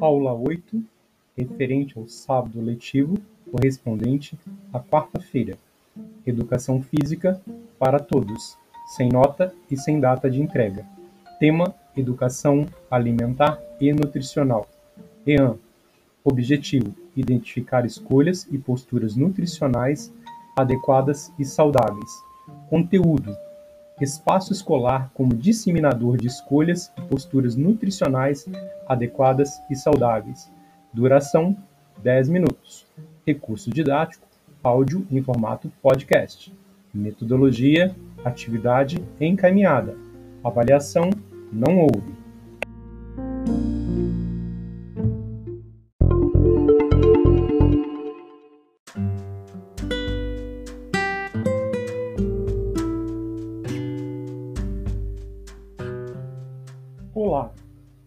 Aula 8, referente ao sábado letivo, correspondente à quarta-feira. Educação Física para todos, sem nota e sem data de entrega. Tema: Educação Alimentar e Nutricional. EAN. Objetivo: identificar escolhas e posturas nutricionais adequadas e saudáveis. Conteúdo: espaço escolar como disseminador de escolhas e posturas nutricionais adequadas e saudáveis. Duração: 10 minutos. Recurso didático: áudio em formato podcast. Metodologia: atividade encaminhada. Avaliação: não houve.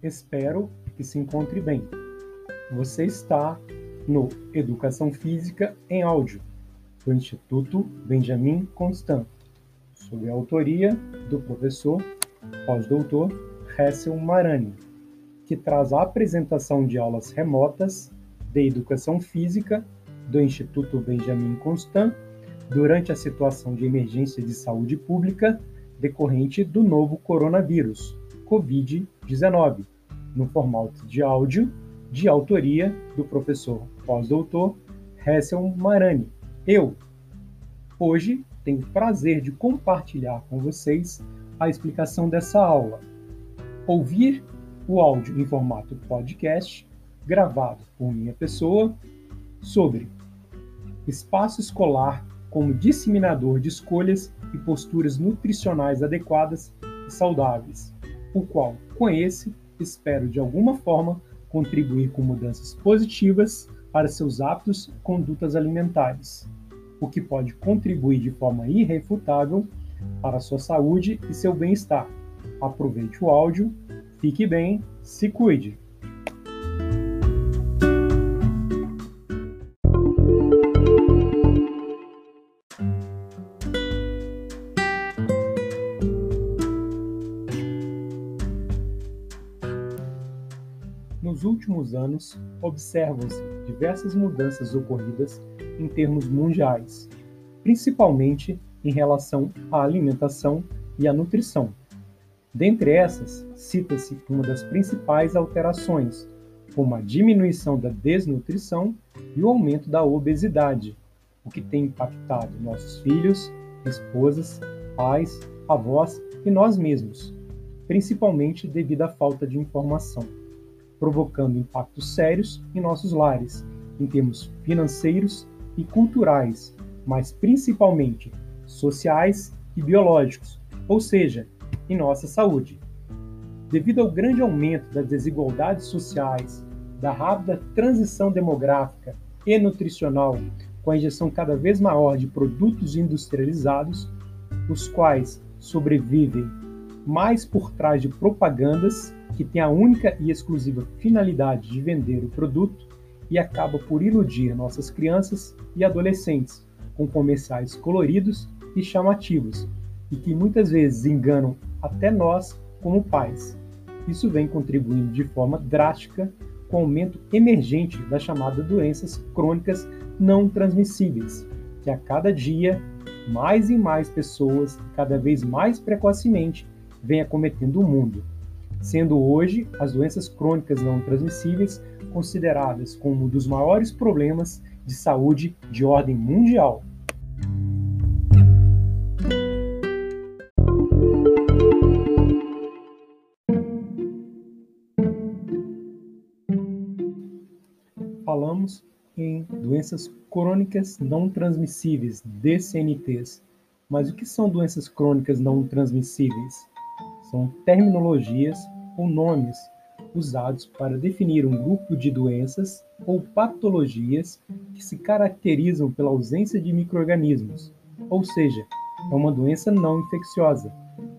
Espero que se encontre bem. Você está no Educação Física em Áudio, do Instituto Benjamin Constant, sob a autoria do professor pós-doutor Hessel Marani, que traz a apresentação de aulas remotas de Educação Física do Instituto Benjamin Constant durante a situação de emergência de saúde pública decorrente do novo coronavírus Covid-19, no formato de áudio, de autoria do professor pós-doutor Hessel Marani. Eu, hoje, tenho o prazer de compartilhar com vocês a explicação dessa aula. Ouvir o áudio em formato podcast, gravado por minha pessoa, sobre espaço escolar como disseminador de escolhas e posturas nutricionais adequadas e saudáveis o qual, esse, espero de alguma forma contribuir com mudanças positivas para seus hábitos e condutas alimentares, o que pode contribuir de forma irrefutável para sua saúde e seu bem-estar. Aproveite o áudio, fique bem, se cuide! Anos, observam-se diversas mudanças ocorridas em termos mundiais, principalmente em relação à alimentação e à nutrição. Dentre essas, cita-se uma das principais alterações, como a diminuição da desnutrição e o aumento da obesidade, o que tem impactado nossos filhos, esposas, pais, avós e nós mesmos, principalmente devido à falta de informação provocando impactos sérios em nossos lares, em termos financeiros e culturais, mas principalmente sociais e biológicos, ou seja, em nossa saúde. Devido ao grande aumento das desigualdades sociais, da rápida transição demográfica e nutricional, com a injeção cada vez maior de produtos industrializados, os quais sobrevivem mais por trás de propagandas que têm a única e exclusiva finalidade de vender o produto e acaba por iludir nossas crianças e adolescentes com comerciais coloridos e chamativos e que muitas vezes enganam até nós como pais. Isso vem contribuindo de forma drástica com o aumento emergente das chamadas doenças crônicas não transmissíveis, que a cada dia mais e mais pessoas, cada vez mais precocemente, vem acometendo o mundo, sendo hoje as doenças crônicas não transmissíveis consideradas como um dos maiores problemas de saúde de ordem mundial. Falamos em doenças crônicas não transmissíveis, DCNTs. Mas o que são doenças crônicas não transmissíveis? são terminologias ou nomes usados para definir um grupo de doenças ou patologias que se caracterizam pela ausência de microrganismos, ou seja, é uma doença não infecciosa,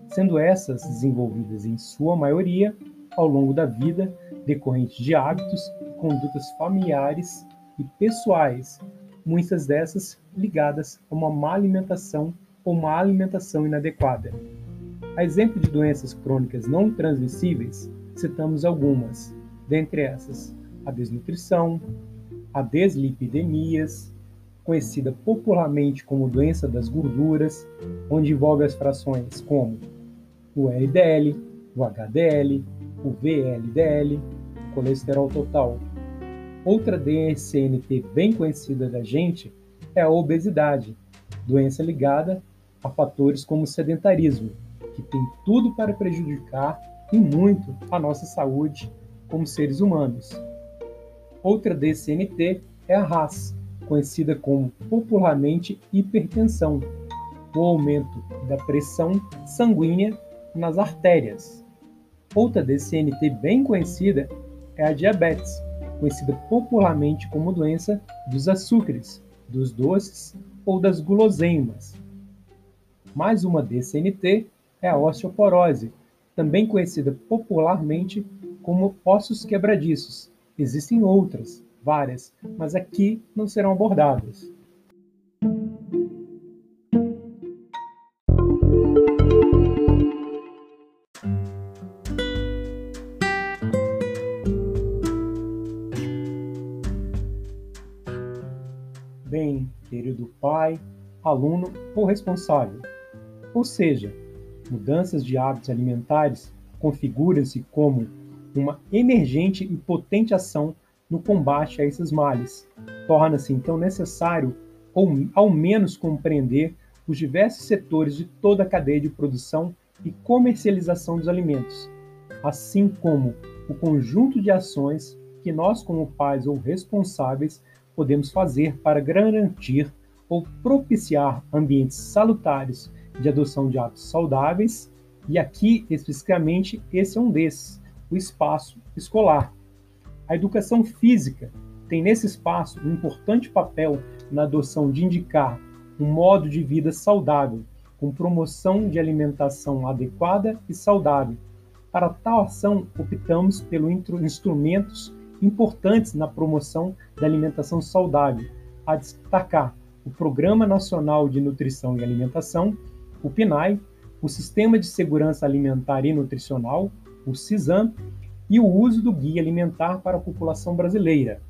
sendo essas desenvolvidas em sua maioria ao longo da vida decorrente de hábitos e condutas familiares e pessoais, muitas dessas ligadas a uma má alimentação ou uma alimentação inadequada. A exemplo de doenças crônicas não transmissíveis, citamos algumas, dentre essas, a desnutrição, a deslipidemias, conhecida popularmente como doença das gorduras, onde envolve as frações como o LDL, o HDL, o VLDL, o colesterol total. Outra DSNT bem conhecida da gente é a obesidade, doença ligada a fatores como sedentarismo, que tem tudo para prejudicar e muito a nossa saúde como seres humanos. Outra DCNT é a RAS, conhecida como popularmente hipertensão, o aumento da pressão sanguínea nas artérias. Outra DCNT bem conhecida é a diabetes, conhecida popularmente como doença dos açúcares, dos doces ou das guloseimas. Mais uma DCNT é a osteoporose, também conhecida popularmente como ossos quebradiços. Existem outras, várias, mas aqui não serão abordadas. Bem, querido pai, aluno ou responsável. Ou seja, mudanças de hábitos alimentares configuram-se como uma emergente e potente ação no combate a esses males. Torna-se então necessário, ou ao menos, compreender os diversos setores de toda a cadeia de produção e comercialização dos alimentos, assim como o conjunto de ações que nós, como pais ou responsáveis, podemos fazer para garantir ou propiciar ambientes salutares de adoção de hábitos saudáveis, e aqui especificamente esse é um desses, o espaço escolar. A educação física tem nesse espaço um importante papel na adoção de indicar um modo de vida saudável, com promoção de alimentação adequada e saudável. Para tal ação, optamos pelos instrumentos importantes na promoção da alimentação saudável, a destacar o Programa Nacional de Nutrição e Alimentação, o PNAE, o Sistema de Segurança Alimentar e Nutricional, o CISAM, e o uso do guia alimentar para a população brasileira.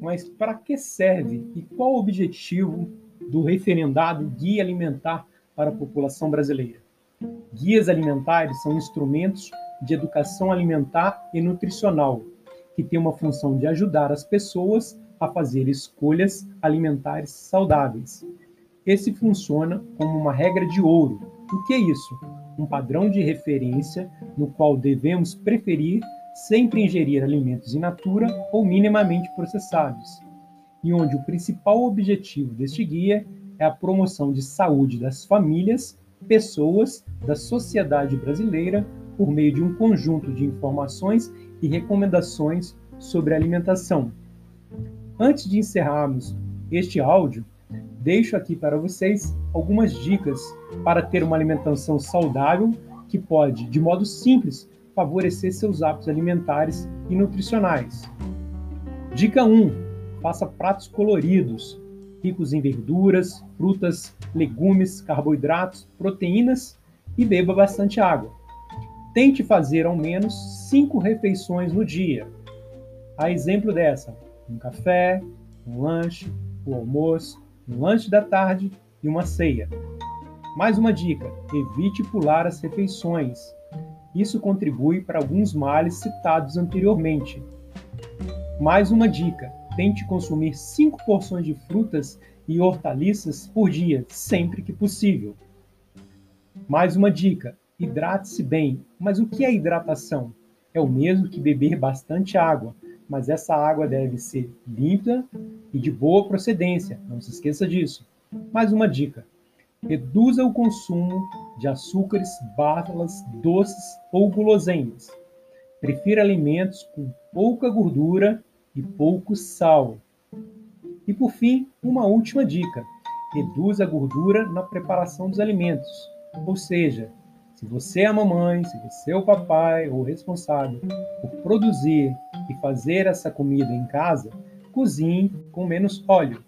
Mas para que serve e qual o objetivo do referendado Guia Alimentar para a população brasileira? Guias alimentares são instrumentos de educação alimentar e nutricional que tem uma função de ajudar as pessoas a fazer escolhas alimentares saudáveis. Esse funciona como uma regra de ouro. O que é isso? Um padrão de referência no qual devemos preferir sempre ingerir alimentos in natura ou minimamente processados, e onde o principal objetivo deste guia é a promoção de saúde das famílias, pessoas, da sociedade brasileira por meio de um conjunto de informações e recomendações sobre alimentação. Antes de encerrarmos este áudio, deixo aqui para vocês algumas dicas para ter uma alimentação saudável que pode, de modo simples, favorecer seus hábitos alimentares e nutricionais. Dica 1: faça pratos coloridos, ricos em verduras, frutas, legumes, carboidratos, proteínas e beba bastante água. Tente fazer ao menos cinco refeições no dia. A exemplo dessa, um café, um lanche, o um almoço, um lanche da tarde e uma ceia. Mais uma dica: evite pular as refeições. Isso contribui para alguns males citados anteriormente. Mais uma dica: tente consumir cinco porções de frutas e hortaliças por dia, sempre que possível. Mais uma dica: Hidrate-se bem. Mas o que é hidratação? É o mesmo que beber bastante água, mas essa água deve ser limpa e de boa procedência. Não se esqueça disso. Mais uma dica: reduza o consumo de açúcares, balas, doces ou guloseimas. Prefira alimentos com pouca gordura e pouco sal. E por fim, uma última dica: reduza a gordura na preparação dos alimentos, ou seja, se você é a mamãe, se você é o papai ou responsável por produzir e fazer essa comida em casa, cozinhe com menos óleo.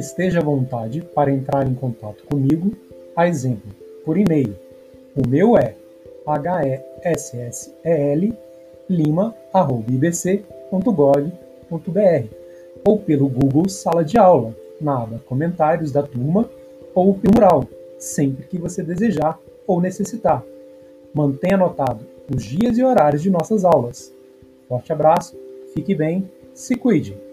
Esteja à vontade para entrar em contato comigo, a exemplo, por e-mail. O meu é hessllima.ibc.gov.br ou pelo Google Sala de Aula, na aba Comentários da Turma ou pelo mural, sempre que você desejar ou necessitar. Mantenha anotado os dias e horários de nossas aulas. Forte abraço, fique bem, se cuide!